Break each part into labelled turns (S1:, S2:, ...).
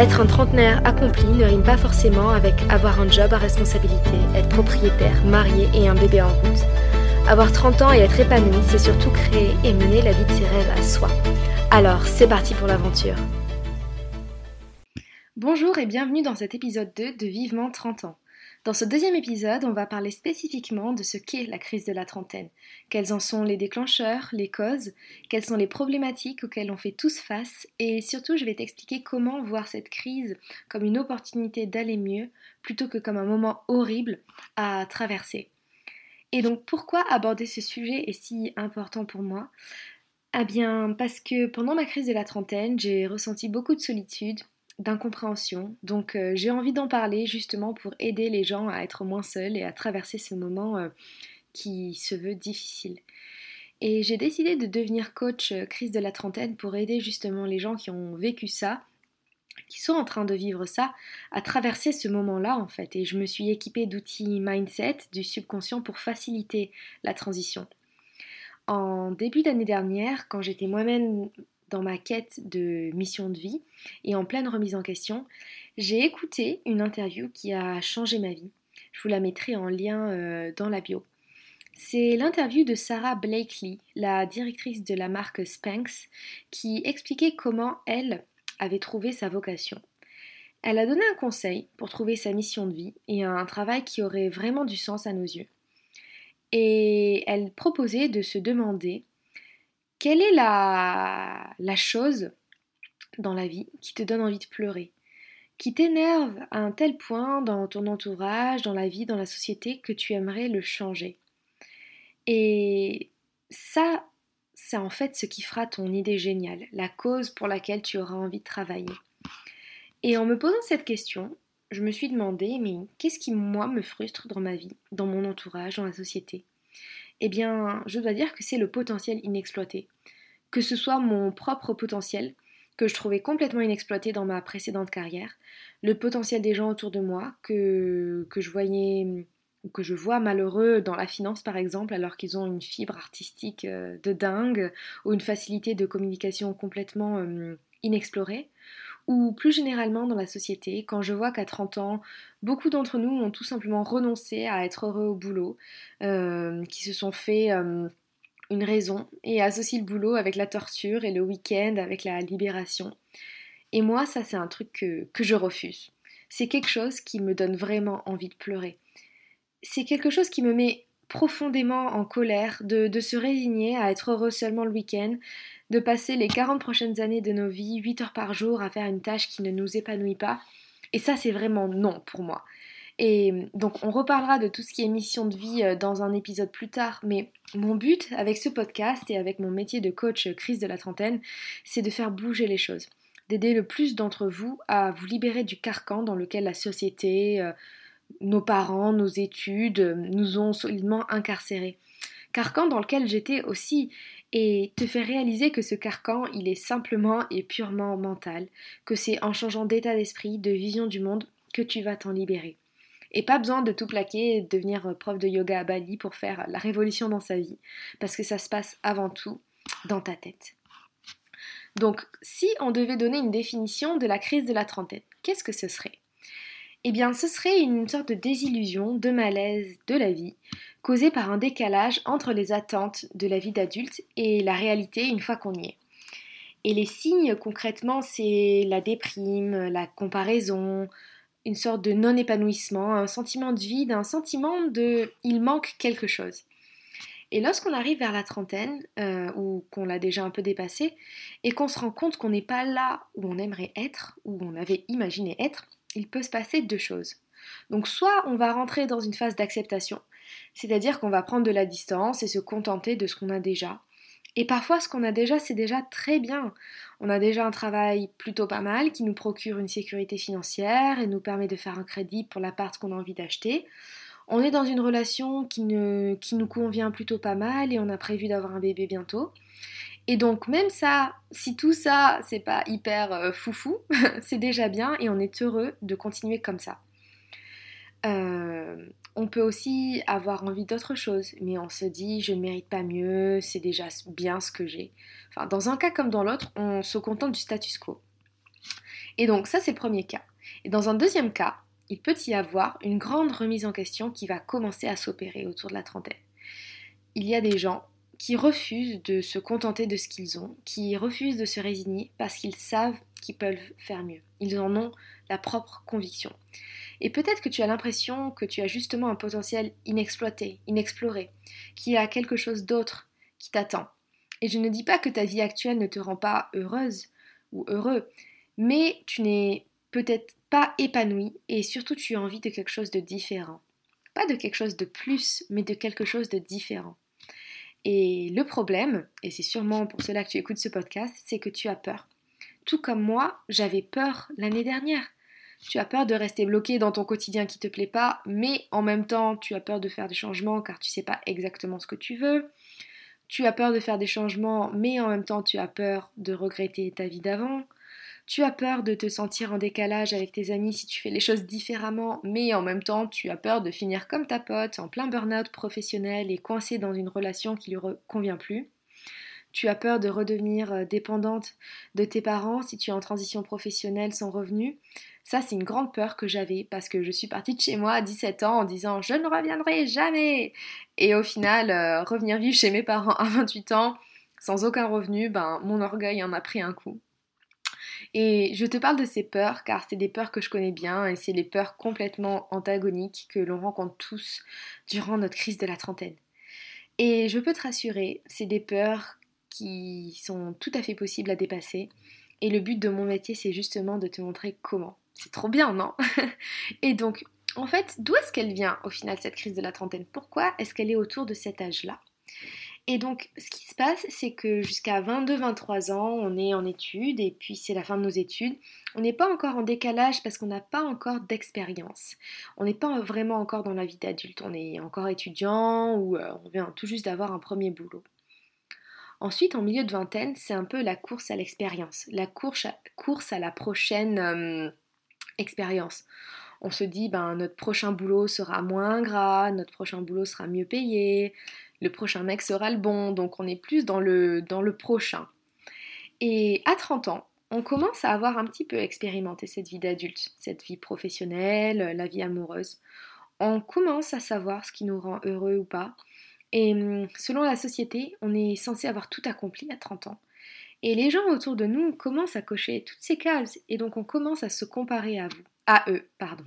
S1: Être un trentenaire accompli ne rime pas forcément avec avoir un job à responsabilité, être propriétaire, marié et un bébé en route. Avoir 30 ans et être épanoui, c'est surtout créer et mener la vie de ses rêves à soi. Alors, c'est parti pour l'aventure. Bonjour et bienvenue dans cet épisode 2 de Vivement 30 ans. Dans ce deuxième épisode, on va parler spécifiquement de ce qu'est la crise de la trentaine, quels en sont les déclencheurs, les causes, quelles sont les problématiques auxquelles on fait tous face, et surtout je vais t'expliquer comment voir cette crise comme une opportunité d'aller mieux plutôt que comme un moment horrible à traverser. Et donc pourquoi aborder ce sujet est si important pour moi? Ah bien parce que pendant ma crise de la trentaine, j'ai ressenti beaucoup de solitude, d'incompréhension. Donc euh, j'ai envie d'en parler justement pour aider les gens à être moins seuls et à traverser ce moment euh, qui se veut difficile. Et j'ai décidé de devenir coach euh, crise de la trentaine pour aider justement les gens qui ont vécu ça, qui sont en train de vivre ça, à traverser ce moment-là en fait. Et je me suis équipée d'outils mindset du subconscient pour faciliter la transition. En début d'année dernière, quand j'étais moi-même dans ma quête de mission de vie et en pleine remise en question, j'ai écouté une interview qui a changé ma vie. Je vous la mettrai en lien euh, dans la bio. C'est l'interview de Sarah Blakely, la directrice de la marque Spanx, qui expliquait comment elle avait trouvé sa vocation. Elle a donné un conseil pour trouver sa mission de vie et un travail qui aurait vraiment du sens à nos yeux. Et elle proposait de se demander quelle est la, chose dans la vie qui te donne envie de pleurer? Qui t'énerve à un tel point dans ton entourage, dans la vie, dans la société, que tu aimerais le changer? Et ça, c'est en fait ce qui fera ton idée géniale, la cause pour laquelle tu auras envie de travailler. Et en me posant cette question, je me suis demandé, mais qu'est-ce qui, moi, me frustre dans ma vie, dans mon entourage, dans la société? Eh bien, je dois dire que c'est le potentiel inexploité. Que ce soit mon propre potentiel, que je trouvais complètement inexploité dans ma précédente carrière, le potentiel des gens autour de moi, que, que je voyais que je vois malheureux dans la finance par exemple, alors qu'ils ont une fibre artistique euh, de dingue ou une facilité de communication complètement euh, inexplorée, ou plus généralement dans la société, quand je vois qu'à 30 ans, beaucoup d'entre nous ont tout simplement renoncé à être heureux au boulot, euh, qui se sont fait euh, une raison et associent le boulot avec la torture et le week-end avec la libération. Et moi, ça c'est un truc que, que je refuse. C'est quelque chose qui me donne vraiment envie de pleurer. C'est quelque chose qui me met profondément en colère de, de, se résigner à être heureux seulement le week-end, de passer les 40 prochaines années de nos vies, 8 heures par jour, à faire une tâche qui ne nous épanouit pas. Et ça, c'est vraiment non pour moi. Et donc, on reparlera de tout ce qui est mission de vie euh, dans un épisode plus tard. Mais mon but avec ce podcast et avec mon métier de coach euh, crise de la trentaine, c'est de faire bouger les choses, d'aider le plus d'entre vous à vous libérer du carcan dans lequel la société, euh, nos parents, nos études nous ont solidement incarcérés. Carcan dans lequel j'étais aussi et te faire réaliser que ce carcan, il est simplement et purement mental, que c'est en changeant d'état d'esprit, de vision du monde, que tu vas t'en libérer. Et pas besoin de tout plaquer et de devenir prof de yoga à Bali pour faire la révolution dans sa vie, parce que ça se passe avant tout dans ta tête. Donc, si on devait donner une définition de la crise de la trentaine, qu'est-ce que ce serait? Eh bien, ce serait une sorte de désillusion, de malaise de la vie, causé par un décalage entre les attentes de la vie d'adulte et la réalité une fois qu'on y est. Et les signes concrètement, c'est la déprime, la comparaison, une sorte de non-épanouissement, un sentiment de vide, un sentiment de il manque quelque chose. Et lorsqu'on arrive vers la trentaine, euh, ou qu'on l'a déjà un peu dépassé, et qu'on se rend compte qu'on n'est pas là où on aimerait être, où on avait imaginé être, il peut se passer deux choses. Donc soit on va rentrer dans une phase d'acceptation, c'est-à-dire qu'on va prendre de la distance et se contenter de ce qu'on a déjà. Et parfois, ce qu'on a déjà, c'est déjà très bien. On a déjà un travail plutôt pas mal qui nous procure une sécurité financière et nous permet de faire un crédit pour l'appart qu'on a envie d'acheter. On est dans une relation qui, ne, qui nous convient plutôt pas mal et on a prévu d'avoir un bébé bientôt. Et donc même ça, si tout ça, c'est pas hyper euh, foufou, c'est déjà bien et on est heureux de continuer comme ça. Euh, on peut aussi avoir envie d'autre chose, mais on se dit je ne mérite pas mieux, c'est déjà bien ce que j'ai. Enfin, dans un cas comme dans l'autre, on se contente du status quo. Et donc ça c'est le premier cas. Et dans un deuxième cas, il peut y avoir une grande remise en question qui va commencer à s'opérer autour de la trentaine. Il y a des gens qui refusent de se contenter de ce qu'ils ont, qui refusent de se résigner parce qu'ils savent qu'ils peuvent faire mieux. Ils en ont la propre conviction. Et peut-être que tu as l'impression que tu as justement un potentiel inexploité, inexploré, qu'il y a quelque chose d'autre qui t'attend. Et je ne dis pas que ta vie actuelle ne te rend pas heureuse ou heureux, mais tu n'es peut-être pas épanoui et surtout tu as envie de quelque chose de différent. Pas de quelque chose de plus, mais de quelque chose de différent. Et le problème, et c'est sûrement pour cela que tu écoutes ce podcast, c'est que tu as peur. Tout comme moi, j'avais peur l'année dernière. Tu as peur de rester bloqué dans ton quotidien qui te plaît pas, mais en même temps, tu as peur de faire des changements car tu sais pas exactement ce que tu veux. Tu as peur de faire des changements, mais en même temps, tu as peur de regretter ta vie d'avant. Tu as peur de te sentir en décalage avec tes amis si tu fais les choses différemment, mais en même temps, tu as peur de finir comme ta pote, en plein burn-out professionnel et coincé dans une relation qui lui convient plus? Tu as peur de redevenir euh, dépendante de tes parents si tu es en transition professionnelle sans revenu. Ça, c'est une grande peur que j'avais parce que je suis partie de chez moi à 17 ans en disant je ne reviendrai jamais. Et au final, euh, revenir vivre chez mes parents à 28 ans sans aucun revenu, ben mon orgueil en a pris un coup. Et je te parle de ces peurs car c'est des peurs que je connais bien et c'est les peurs complètement antagoniques que l'on rencontre tous durant notre crise de la trentaine. Et je peux te rassurer, c'est des peurs qui sont tout à fait possibles à dépasser. Et le but de mon métier, c'est justement de te montrer comment. C'est trop bien, non? Et donc, en fait, d'où est-ce qu'elle vient au final cette crise de la trentaine? Pourquoi est-ce qu'elle est autour de cet âge-là? Et donc, ce qui se passe, c'est que jusqu'à 22-23 ans, on est en études et puis c'est la fin de nos études. On n'est pas encore en décalage parce qu'on n'a pas encore d'expérience. On n'est pas vraiment encore dans la vie d'adulte. On est encore étudiant ou euh, on vient tout juste d'avoir un premier boulot. Ensuite, en milieu de vingtaine, c'est un peu la course à l'expérience, la course à, la prochaine euh, expérience on se dit ben notre prochain boulot sera moins gras, notre prochain boulot sera mieux payé, le prochain mec sera le bon, donc on est plus dans le, dans le prochain. Et à 30 ans, on commence à avoir un petit peu expérimenté cette vie d'adulte, cette vie professionnelle, la vie amoureuse. On commence à savoir ce qui nous rend heureux ou pas. Et hum, selon la société, on est censé avoir tout accompli à 30 ans. Et les gens autour de nous commencent à cocher toutes ces cases et donc on commence à se comparer à vous, à eux, pardon.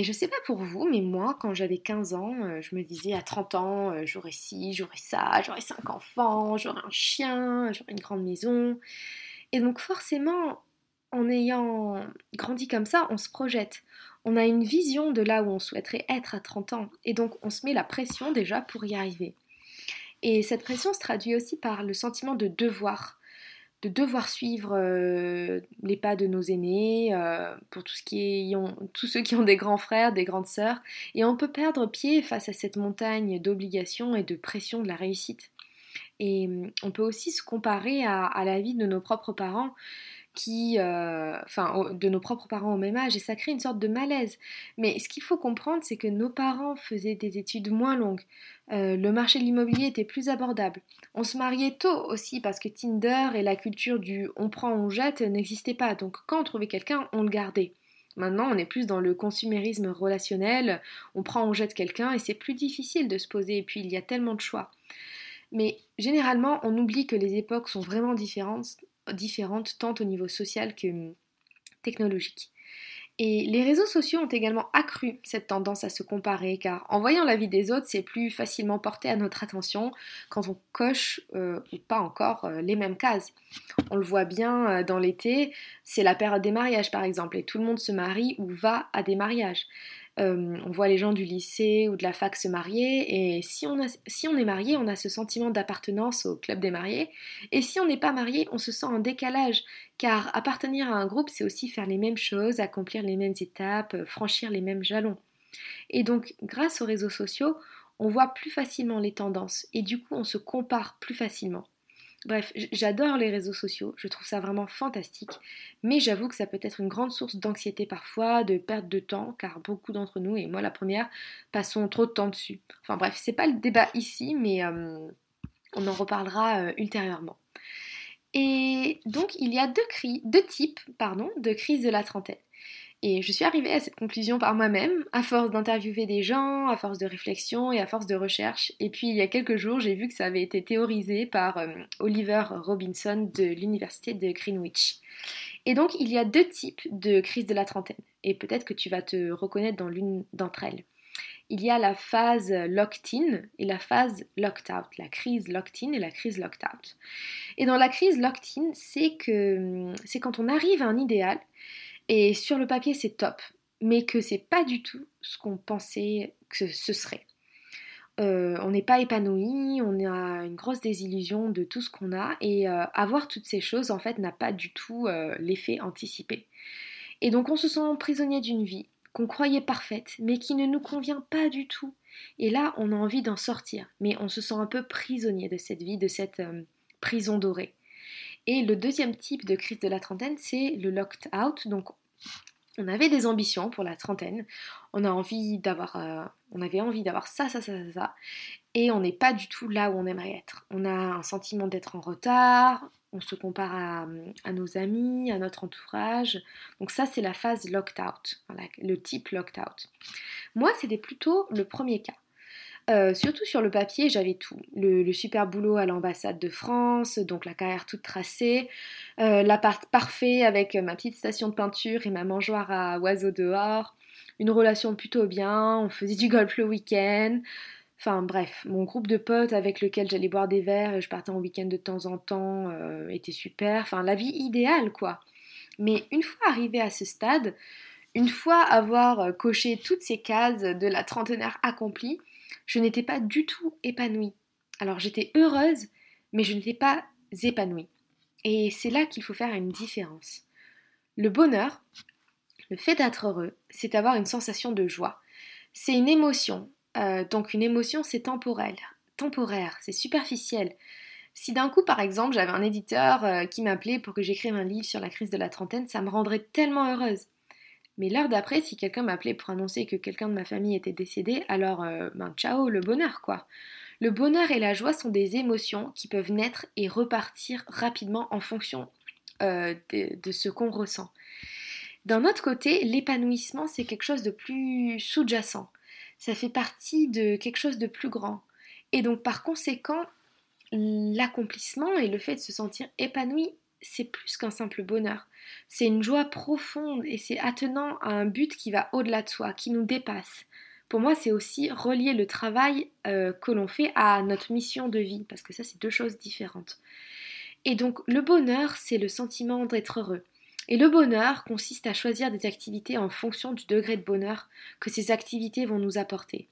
S1: Et je sais pas pour vous, mais moi, quand j'avais 15 ans, euh, je me disais à 30 ans, euh, j'aurais ci, j'aurais ça, j'aurais 5 enfants, j'aurais un chien, j'aurais une grande maison. Et donc forcément, en ayant grandi comme ça, on se projette. On a une vision de là où on souhaiterait être à 30 ans. Et donc on se met la pression déjà pour y arriver. Et cette pression se traduit aussi par le sentiment de devoir de devoir suivre euh, les pas de nos aînés, euh, pour tout ce qui tous ceux qui ont des grands frères, des grandes sœurs, et on peut perdre pied face à cette montagne d'obligations et de pression de la réussite. Et hum, on peut aussi se comparer à la vie de nos propres parents qui, euh, enfin, de nos propres parents au même âge, et ça crée une sorte de malaise. Mais ce qu'il faut comprendre, c'est que nos parents faisaient des études moins longues, euh, le marché de l'immobilier était plus abordable. On se mariait tôt aussi parce que Tinder et la culture du on prend, on jette n'existaient pas. Donc quand on trouvait quelqu'un, on le gardait. Maintenant, on est plus dans le consumérisme relationnel, on prend, on jette quelqu'un et c'est plus difficile de se poser et puis il y a tellement de choix. Mais généralement, on oublie que les époques sont vraiment différentes différentes tant au niveau social que hum, technologique. Et les réseaux sociaux ont également accru cette tendance à se comparer, car en voyant la vie des autres, c'est plus facilement porté à notre attention quand on coche euh, ou pas encore euh, les mêmes cases. On le voit bien euh, dans l'été, c'est la période des mariages par exemple, et tout le monde se marie ou va à des mariages. Euh, on voit les gens du lycée ou de la fac se marier, et si on, si on est marié, on a ce sentiment d'appartenance au club des mariés, et si on n'est pas marié, on se sent en décalage, car appartenir à un groupe, c'est aussi faire les mêmes choses, accomplir les mêmes étapes, franchir les mêmes jalons. Et donc, grâce aux réseaux sociaux, on voit plus facilement les tendances et du coup, on se compare plus facilement. Bref, j'adore les réseaux sociaux, je trouve ça vraiment fantastique, mais j'avoue que ça peut être une grande source d'anxiété parfois, de perte de temps, car beaucoup d'entre nous, et moi la première, passons trop de temps dessus. Enfin bref, c'est pas le débat ici, mais euh, on en reparlera euh, ultérieurement. Et donc il y a deux, types de crise de la trentaine. Et je suis arrivée à cette conclusion par moi-même, à force d'interviewer des gens, à force de réflexion et à force de recherche. Et puis il y a quelques jours, j'ai vu que ça avait été théorisé par euh, Oliver Robinson de l'université de Greenwich. Et donc il y a deux types de crise de la trentaine. Et peut-être que tu vas te reconnaître dans l'une d'entre elles. Il y a la phase locked-in et la phase locked-out, la crise locked-in et la crise locked-out. Et dans la crise locked-in, c'est que c'est quand on arrive à un idéal et sur le papier, c'est top, mais que c'est pas du tout ce qu'on pensait que ce serait. Euh, on n'est pas épanoui, on a une grosse désillusion de tout ce qu'on a, et euh, avoir toutes ces choses, en fait, n'a pas du tout euh, l'effet anticipé. Et donc on se sent prisonnier d'une vie qu'on croyait parfaite, mais qui ne nous convient pas du tout. Et là, on a envie d'en sortir, mais on se sent un peu prisonnier de cette vie, de cette prison dorée. Et le deuxième type de crise de la trentaine, c'est le locked out. Donc on avait des ambitions pour la trentaine, on, a envie d'avoir, euh, on avait envie d'avoir ça, ça, ça, ça, ça, et on n'est pas du tout là où on aimerait être. On a un sentiment d'être en retard, on se compare à, nos amis, à notre entourage. Donc ça, c'est la phase locked out, le type locked out. Moi, c'était plutôt le premier cas. Euh, surtout sur le papier, j'avais tout. Le, super boulot à l'ambassade de France, donc la carrière toute tracée, euh, l'appart parfait avec ma petite station de peinture et ma mangeoire à oiseaux dehors, une relation plutôt bien, on faisait du golf le week-end. Enfin bref, mon groupe de potes avec lequel j'allais boire des verres et je partais en week-end de temps en temps euh, était super. Enfin la vie idéale quoi. Mais une fois arrivé à ce stade, une fois avoir coché toutes ces cases de la trentenaire accomplie, je n'étais pas du tout épanouie. Alors j'étais heureuse, mais je n'étais pas épanouie. Et c'est là qu'il faut faire une différence. Le bonheur, le fait d'être heureux, c'est avoir une sensation de joie. C'est une émotion. Euh, donc une émotion, c'est temporel, temporaire, c'est superficiel. Si d'un coup, par exemple, j'avais un éditeur euh, qui m'appelait pour que j'écrive un livre sur la crise de la trentaine, ça me rendrait tellement heureuse. Mais l'heure d'après, si quelqu'un m'appelait pour annoncer que quelqu'un de ma famille était décédé, alors euh, ben ciao, le bonheur quoi. Le bonheur et la joie sont des émotions qui peuvent naître et repartir rapidement en fonction euh, de, ce qu'on ressent. D'un autre côté, l'épanouissement, c'est quelque chose de plus sous-jacent. Ça fait partie de quelque chose de plus grand. Et donc par conséquent, l'accomplissement et le fait de se sentir épanoui c'est plus qu'un simple bonheur. C'est une joie profonde et c'est attenant à un but qui va au-delà de soi, qui nous dépasse. Pour moi, c'est aussi relier le travail euh, que l'on fait à notre mission de vie, parce que ça, c'est deux choses différentes. Et donc, le bonheur, c'est le sentiment d'être heureux. Et le bonheur consiste à choisir des activités en fonction du degré de bonheur que ces activités vont nous apporter.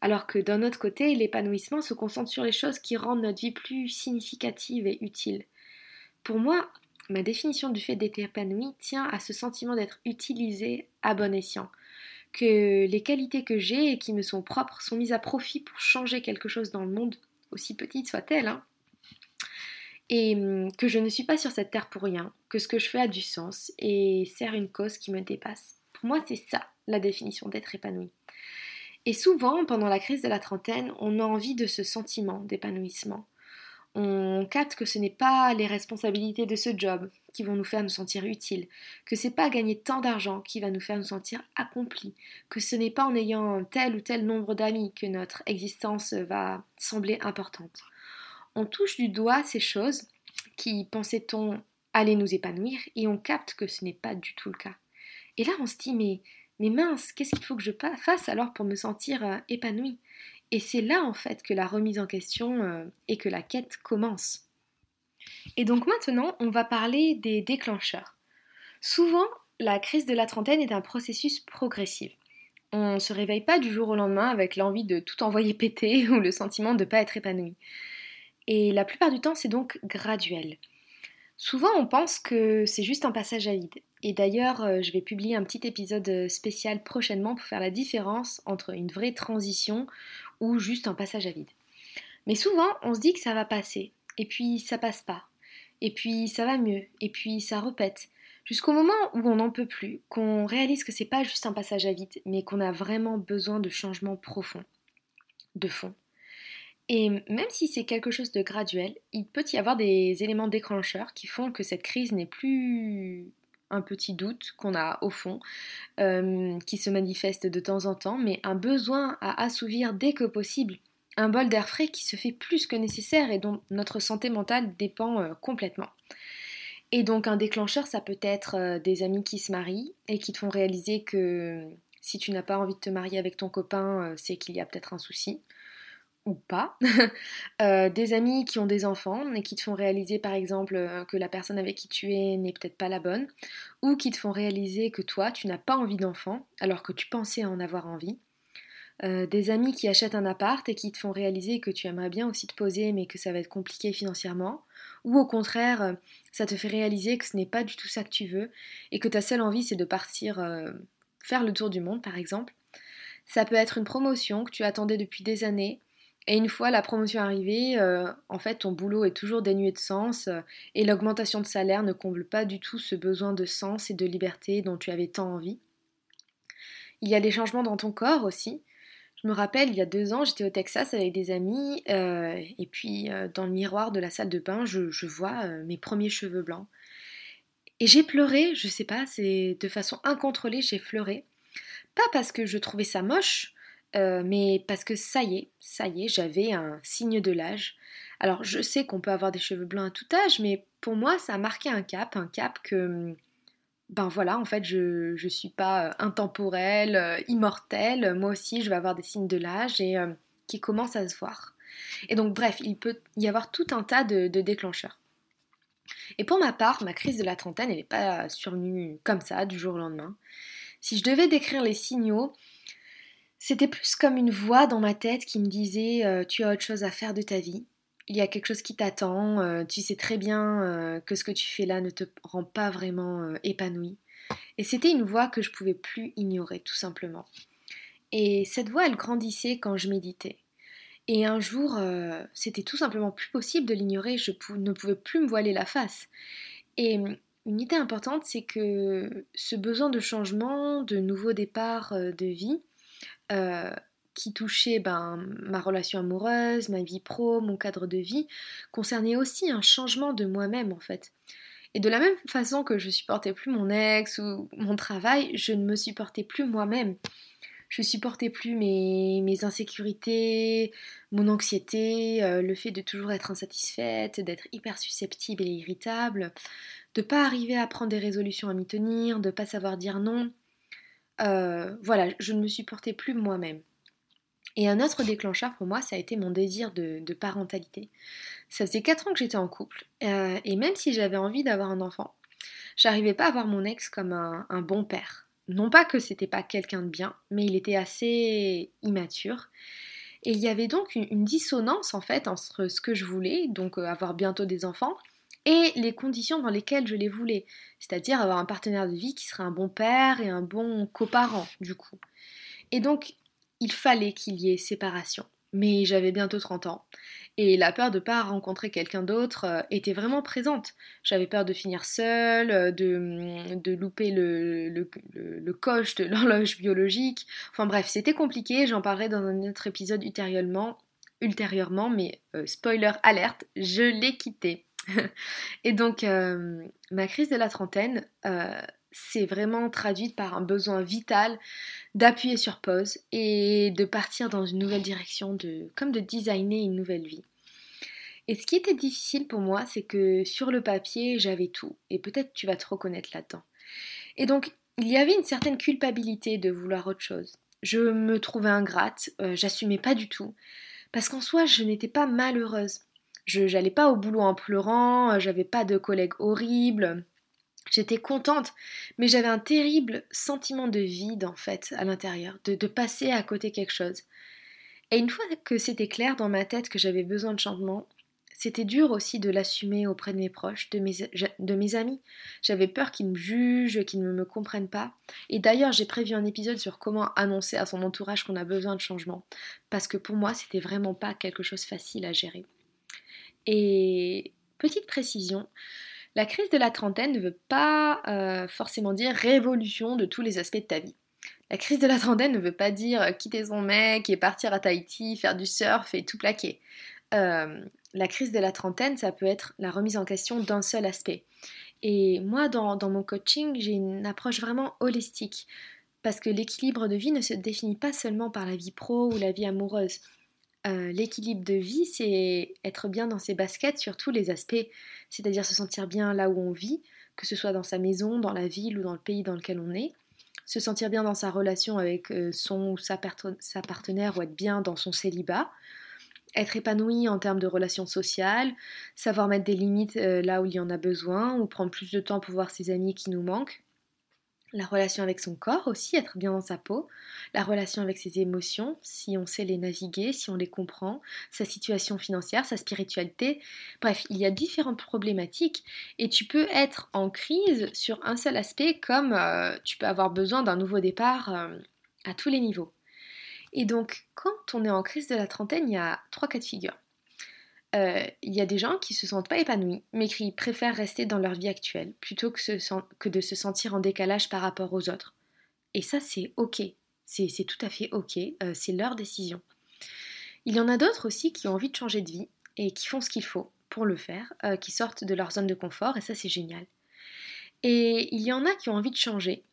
S1: Alors que d'un autre côté, l'épanouissement se concentre sur les choses qui rendent notre vie plus significative et utile. Pour moi, ma définition du fait d'être épanoui tient à ce sentiment d'être utilisé à bon escient, que les qualités que j'ai et qui me sont propres sont mises à profit pour changer quelque chose dans le monde, aussi petite soit-elle, hein. et hum, que je ne suis pas sur cette terre pour rien, que ce que je fais a du sens et sert une cause qui me dépasse. Pour moi, c'est ça la définition d'être épanoui. Et souvent, pendant la crise de la trentaine, on a envie de ce sentiment d'épanouissement on capte que ce n'est pas les responsabilités de ce job qui vont nous faire nous sentir utiles, que c'est pas gagner tant d'argent qui va nous faire nous sentir accomplis, que ce n'est pas en ayant tel ou tel nombre d'amis que notre existence va sembler importante. On touche du doigt ces choses qui, pensait-on, allaient nous épanouir et on capte que ce n'est pas du tout le cas. Et là, on se dit, mais, mais mince, qu'est-ce qu'il faut que je fasse alors pour me sentir euh, épanouie? Et c'est là en fait que la remise en question euh, et que la quête commence. Et donc maintenant, on va parler des déclencheurs. Souvent, la crise de la trentaine est un processus progressif. On ne se réveille pas du jour au lendemain avec l'envie de tout envoyer péter ou le sentiment de ne pas être épanoui. Et la plupart du temps, c'est donc graduel. Souvent, on pense que c'est juste un passage à vide. Et d'ailleurs, euh, je vais publier un petit épisode euh, spécial prochainement pour faire la différence entre une vraie transition ou juste un passage à vide. Mais souvent, on se dit que ça va passer, et puis ça passe pas, et puis ça va mieux, et puis ça repète, jusqu'au moment où on n'en peut plus, qu'on réalise que c'est pas juste un passage à vide, mais qu'on a vraiment besoin de changements profonds, de fond. Et même si c'est quelque chose de graduel, il peut y avoir des éléments déclencheurs qui font que cette crise n'est plus un petit doute qu'on a au fond, euh, qui se manifeste de temps en temps, mais un besoin à assouvir dès que possible, un bol d'air frais qui se fait plus que nécessaire et dont notre santé mentale dépend euh, complètement. Et donc un déclencheur, ça peut être euh, des amis qui se marient et qui te font réaliser que si tu n'as pas envie de te marier avec ton copain, c'est qu'il y a peut-être un souci ou pas, euh, des amis qui ont des enfants et qui te font réaliser par exemple euh, que la personne avec qui tu es n'est peut-être pas la bonne, ou qui te font réaliser que toi tu n'as pas envie d'enfant alors que tu pensais en avoir envie. Euh, des amis qui achètent un appart et qui te font réaliser que tu aimerais bien aussi te poser mais que ça va être compliqué financièrement, ou au contraire ça te fait réaliser que ce n'est pas du tout ça que tu veux et que ta seule envie c'est de partir faire le tour du monde par exemple. Ça peut être une promotion que tu attendais depuis des années et une fois la promotion arrivée, euh, en fait, ton boulot est toujours dénué de sens euh, et l'augmentation de salaire ne comble pas du tout ce besoin de sens et de liberté dont tu avais tant envie. Il y a des changements dans ton corps aussi. Je me rappelle, il y a deux ans, j'étais au Texas avec des amis euh, et puis dans le miroir de la salle de bain, je, vois mes premiers cheveux blancs. Et j'ai pleuré, je sais pas, c'est de façon incontrôlée, j'ai pleuré. Pas parce que je trouvais ça moche, euh, mais parce que ça y est, ça y est, j'avais un signe de l'âge. Alors je sais qu'on peut avoir des cheveux blancs à tout âge, mais pour moi ça a marqué un cap, un cap que, ben voilà, en fait je ne suis pas euh, intemporelle, euh, immortelle, moi aussi je vais avoir des signes de l'âge et qui commencent à se voir. Et donc bref, il peut y avoir tout un tas de, de déclencheurs. Et pour ma part, ma crise de la trentaine, elle n'est pas survenue comme ça, du jour au lendemain. Si je devais décrire les signaux, c'était plus comme une voix dans ma tête qui me disait euh, tu as autre chose à faire de ta vie. Il y a quelque chose qui t'attend, euh, tu sais très bien euh, que ce que tu fais là ne te rend pas vraiment épanoui. Et c'était une voix que je pouvais plus ignorer tout simplement. Et cette voix elle grandissait quand je méditais. Et un jour, c'était tout simplement plus possible de l'ignorer, je ne pouvais plus me voiler la face. Et une idée importante, c'est que ce besoin de changement, de nouveau départ de vie, euh, qui touchait ben, ma relation amoureuse, ma vie pro, mon cadre de vie, concernait aussi un changement de moi-même en fait. Et de la même façon que je supportais plus mon ex ou mon travail, je ne me supportais plus moi-même. Je supportais plus mes, mes insécurités, mon anxiété, euh, le fait de toujours être insatisfaite, d'être hyper susceptible et irritable, de pas arriver à prendre des résolutions à m'y tenir, de pas savoir dire non. Euh, voilà, je ne me supportais plus moi-même. Et un autre déclencheur pour moi, ça a été mon désir de, parentalité. Ça faisait 4 ans que j'étais en couple, euh, et même si j'avais envie d'avoir un enfant, j'arrivais pas à voir mon ex comme un, bon père. Non pas que c'était pas quelqu'un de bien, mais il était assez immature. Et il y avait donc une, dissonance en fait entre ce que je voulais, donc euh, avoir bientôt des enfants, et les conditions dans lesquelles je les voulais, c'est-à-dire avoir un partenaire de vie qui serait un bon père et un bon coparent du coup. Et donc il fallait qu'il y ait séparation. Mais j'avais bientôt 30 ans et la peur de ne pas rencontrer quelqu'un d'autre euh, était vraiment présente. J'avais peur de finir seule, euh, de, de louper le, le, le, coche de l'horloge biologique. Enfin bref, c'était compliqué, j'en parlerai dans un autre épisode ultérieurement, ultérieurement mais euh, spoiler alerte, je l'ai quitté. et donc, euh, ma crise de la trentaine euh, s'est vraiment traduite par un besoin vital d'appuyer sur pause et de partir dans une nouvelle direction, comme de designer une nouvelle vie. Et ce qui était difficile pour moi, c'est que sur le papier, j'avais tout. Et peut-être tu vas te reconnaître là-dedans. Et donc, il y avait une certaine culpabilité de vouloir autre chose. Je me trouvais ingrate, euh, j'assumais pas du tout. Parce qu'en soi, je n'étais pas malheureuse. Je n'allais pas au boulot en pleurant, euh, j'avais pas de collègues horribles. J'étais contente, mais j'avais un terrible sentiment de vide en fait à l'intérieur, de, passer à côté quelque chose. Et une fois que c'était clair dans ma tête que j'avais besoin de changement, C'était dur aussi de l'assumer auprès de mes proches, de mes, de mes amis. J'avais peur qu'ils me jugent, qu'ils ne me comprennent pas. Et d'ailleurs, j'ai prévu un épisode sur comment annoncer à son entourage qu'on a besoin de changement. Parce que pour moi, c'était vraiment pas quelque chose facile à gérer. Et petite précision, la crise de la trentaine ne veut pas euh, forcément dire révolution de tous les aspects de ta vie. La crise de la trentaine ne veut pas dire quitter son mec et partir à Tahiti, faire du surf et tout plaquer. Euh, la crise de la trentaine, ça peut être la remise en question d'un seul aspect. Et moi, dans, mon coaching, j'ai une approche vraiment holistique. Parce que l'équilibre de vie ne se définit pas seulement par la vie pro ou la vie amoureuse. Euh, l'équilibre de vie, c'est être bien dans ses baskets sur tous les aspects, c'est-à-dire se sentir bien là où on vit, que ce soit dans sa maison, dans la ville ou dans le pays dans lequel on est, se sentir bien dans sa relation avec euh, son ou sa partenaire ou être bien dans son célibat, être épanoui en termes de relations sociales, savoir mettre des limites euh, là où il y en a besoin, ou prendre plus de temps pour voir ses amis qui nous manquent. La relation avec son corps aussi, être bien dans sa peau. La relation avec ses émotions, si on sait les naviguer, si on les comprend. Sa situation financière, sa spiritualité. Bref, il y a différentes problématiques et tu peux être en crise sur un seul aspect comme euh, tu peux avoir besoin d'un nouveau départ euh, à tous les niveaux. Et donc, quand on est en crise de la trentaine, il y a trois cas de figure. Euh, il y a des gens qui se sentent pas épanouis, mais qui préfèrent rester dans leur vie actuelle plutôt que, de se sentir en décalage par rapport aux autres. Et ça, c'est ok. C'est tout à fait ok. Euh, c'est leur décision. Il y en a d'autres aussi qui ont envie de changer de vie et qui font ce qu'il faut pour le faire, euh, qui sortent de leur zone de confort, et ça, c'est génial. Et il y en a qui ont envie de changer,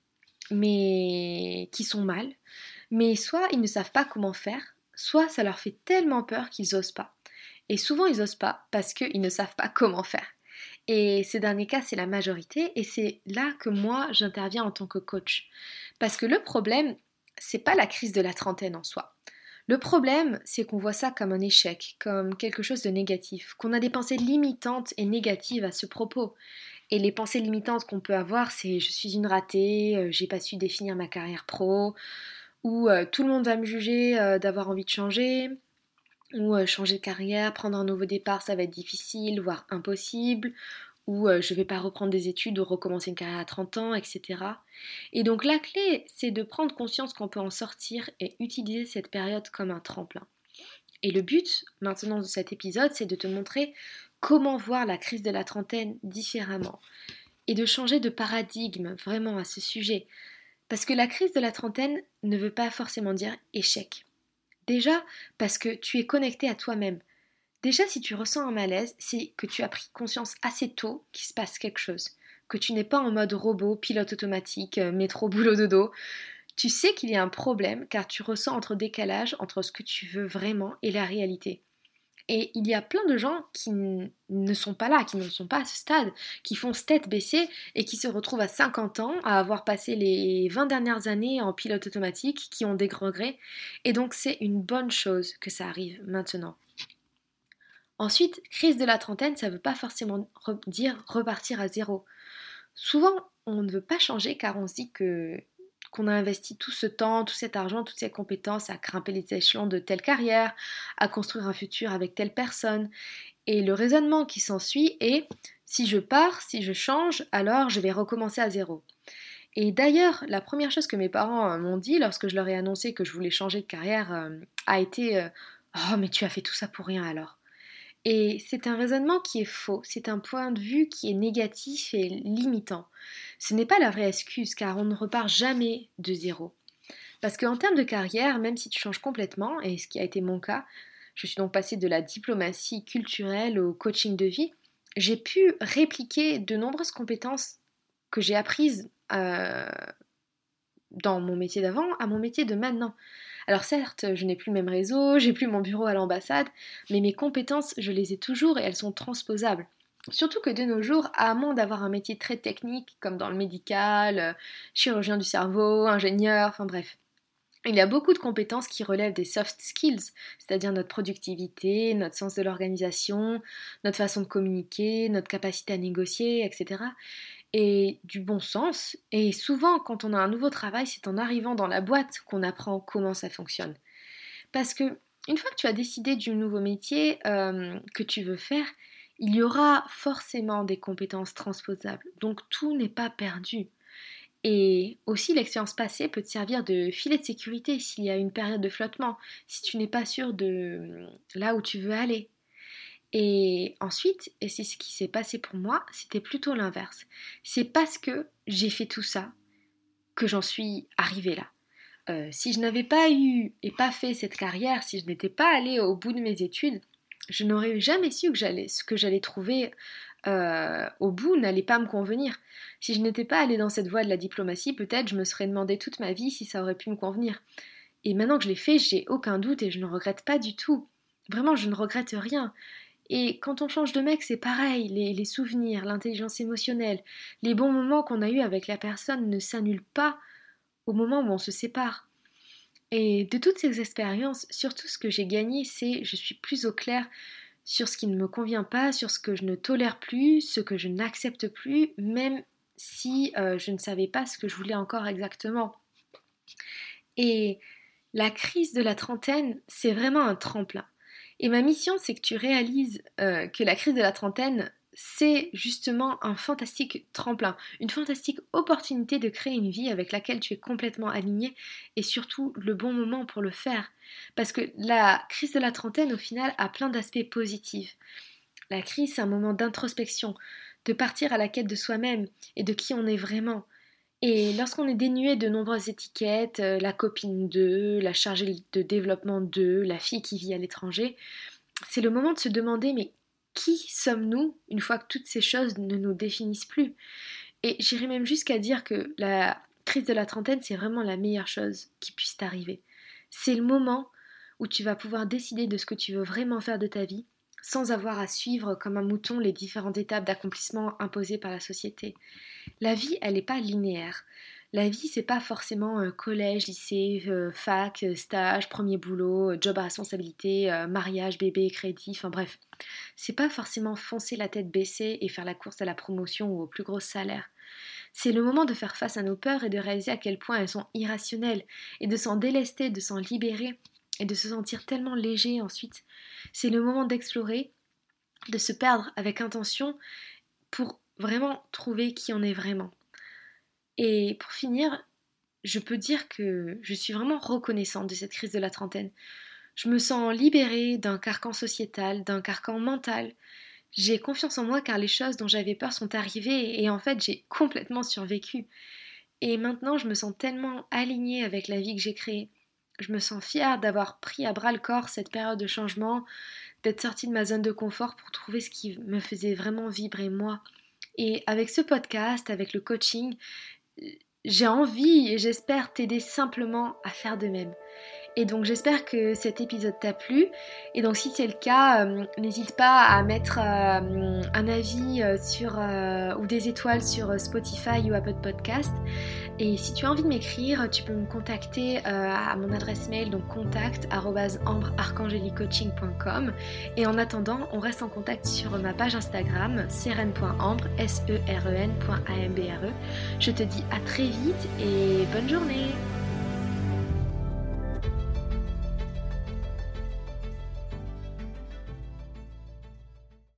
S1: mais qui sont mal, mais soit ils ne savent pas comment faire, soit ça leur fait tellement peur qu'ils n'osent pas. Et souvent ils n'osent pas parce qu'ils ne savent pas comment faire. Et ces derniers cas, c'est la majorité, et c'est là que moi j'interviens en tant que coach. Parce que le problème, c'est pas la crise de la trentaine en soi. Le problème, c'est qu'on voit ça comme un échec, comme quelque chose de négatif, qu'on a des pensées limitantes et négatives à ce propos. Et les pensées limitantes qu'on peut avoir, c'est je suis une ratée, euh, j'ai pas su définir ma carrière pro, où euh, tout le monde va me juger euh, d'avoir envie de changer, ou euh, changer de carrière, prendre un nouveau départ, ça va être difficile, voire impossible, ou je vais pas reprendre des études ou recommencer une carrière à 30 ans, etc. Et donc la clé, c'est de prendre conscience qu'on peut en sortir et utiliser cette période comme un tremplin. Et le but maintenant de cet épisode, c'est de te montrer comment voir la crise de la trentaine différemment et de changer de paradigme vraiment à ce sujet. Parce que la crise de la trentaine ne veut pas forcément dire échec. Déjà parce que tu es connecté à toi-même. Déjà si tu ressens un malaise, c'est que tu as pris conscience assez tôt qu'il se passe quelque chose. Que tu n'es pas en mode robot, pilote automatique, euh, métro, boulot, dodo. Tu sais qu'il y a un problème car tu ressens entre décalage entre ce que tu veux vraiment et la réalité. Et il y a plein de gens qui ne sont pas là, qui ne sont pas à ce stade, qui font ce tête baissée et qui se retrouvent à 50 ans à avoir passé les 20 dernières années en pilote automatique, qui ont des regrets. Et donc c'est une bonne chose que ça arrive maintenant. Ensuite, crise de la trentaine, ça ne veut pas forcément dire repartir à zéro. Souvent, on ne veut pas changer car on se dit que qu'on a investi tout ce temps, tout cet argent, toutes ces compétences à grimper les échelons de telle carrière, à construire un futur avec telle personne. Et le raisonnement qui s'ensuit est si je pars, si je change, alors je vais recommencer à zéro. Et d'ailleurs, la première chose que mes parents euh, m'ont dit lorsque je leur ai annoncé que je voulais changer de carrière euh, a été euh, Oh, mais tu as fait tout ça pour rien alors. Et c'est un raisonnement qui est faux, c'est un point de vue qui est négatif et limitant. Ce n'est pas la vraie excuse car on ne repart jamais de zéro. Parce qu'en termes de carrière, même si tu changes complètement, et ce qui a été mon cas, je suis donc passée de la diplomatie culturelle au coaching de vie, j'ai pu répliquer de nombreuses compétences que j'ai apprises euh, dans mon métier d'avant à mon métier de maintenant. Alors certes, je n'ai plus le même réseau, j'ai plus mon bureau à l'ambassade, mais mes compétences, je les ai toujours et elles sont transposables. Surtout que de nos jours, à moins d'avoir un métier très technique, comme dans le médical, euh, chirurgien du cerveau, ingénieur, enfin bref, il y a beaucoup de compétences qui relèvent des soft skills, c'est-à-dire notre productivité, notre sens de l'organisation, notre façon de communiquer, notre capacité à négocier, etc et du bon sens. Et souvent, quand on a un nouveau travail, c'est en arrivant dans la boîte qu'on apprend comment ça fonctionne. Parce que une fois que tu as décidé du nouveau métier euh, que tu veux faire, il y aura forcément des compétences transposables. Donc tout n'est pas perdu. Et aussi, l'expérience passée peut te servir de filet de sécurité s'il y a une période de flottement, si tu n'es pas sûr de là où tu veux aller. Et ensuite, et c'est ce qui s'est passé pour moi, c'était plutôt l'inverse. C'est parce que j'ai fait tout ça que j'en suis arrivée là. Euh, si je n'avais pas eu et pas fait cette carrière, si je n'étais pas allée au bout de mes études, je n'aurais jamais su que j'allais, ce que j'allais trouver euh, au bout n'allait pas me convenir. Si je n'étais pas allée dans cette voie de la diplomatie, peut-être je me serais demandé toute ma vie si ça aurait pu me convenir. Et maintenant que je l'ai fait, j'ai aucun doute et je ne regrette pas du tout. Vraiment, je ne regrette rien. Et quand on change de mec, c'est pareil, les, souvenirs, l'intelligence émotionnelle, les bons moments qu'on a eus avec la personne ne s'annulent pas au moment où on se sépare. Et de toutes ces expériences, surtout ce que j'ai gagné, c'est je suis plus au clair sur ce qui ne me convient pas, sur ce que je ne tolère plus, ce que je n'accepte plus, même si euh, je ne savais pas ce que je voulais encore exactement. Et la crise de la trentaine, c'est vraiment un tremplin. Et ma mission, c'est que tu réalises euh, que la crise de la trentaine, c'est justement un fantastique tremplin, une fantastique opportunité de créer une vie avec laquelle tu es complètement aligné et surtout le bon moment pour le faire. Parce que la crise de la trentaine, au final, a plein d'aspects positifs. La crise, c'est un moment d'introspection, de partir à la quête de soi-même et de qui on est vraiment. Et lorsqu'on est dénué de nombreuses étiquettes, euh, la copine de, la chargée de développement de, la fille qui vit à l'étranger, c'est le moment de se demander mais qui sommes-nous une fois que toutes ces choses ne nous définissent plus? Et j'irais même jusqu'à dire que la crise de la trentaine, c'est vraiment la meilleure chose qui puisse t'arriver. C'est le moment où tu vas pouvoir décider de ce que tu veux vraiment faire de ta vie sans avoir à suivre comme un mouton les différentes étapes d'accomplissement imposées par la société. La vie, elle n'est pas linéaire. La vie, c'est pas forcément euh, collège, lycée, euh, fac, euh, stage, premier boulot, job à responsabilité, mariage, bébé, crédit, enfin bref. C'est pas forcément foncer la tête baissée et faire la course à la promotion ou au plus gros salaire. C'est le moment de faire face à nos peurs et de réaliser à quel point elles sont irrationnelles et de s'en délester, de s'en libérer et de se sentir tellement léger ensuite. C'est le moment d'explorer, de se perdre avec intention pour vraiment trouver qui on est vraiment. Et pour finir, je peux dire que je suis vraiment reconnaissante de cette crise de la trentaine. Je me sens libérée d'un carcan sociétal, d'un carcan mental. J'ai confiance en moi car les choses dont j'avais peur sont arrivées et en fait j'ai complètement survécu. Et maintenant je me sens tellement alignée avec la vie que j'ai créée. Je me sens fière d'avoir pris à bras le corps cette période de changement, d'être sortie de ma zone de confort pour trouver ce qui me faisait vraiment vibrer moi. Et avec ce podcast, avec le coaching, j'ai envie et j'espère t'aider simplement à faire de même. Et donc j'espère que cet épisode t'a plu. Et donc si c'est le cas, euh, n'hésite pas à mettre euh, un avis euh, sur ou des étoiles sur Spotify ou Apple Podcast. Et si tu as envie de m'écrire, tu peux me contacter à mon adresse mail donc contact Et en attendant, on reste en contact sur ma page Instagram seren.ambre s e r e. Je te dis à très vite et bonne journée.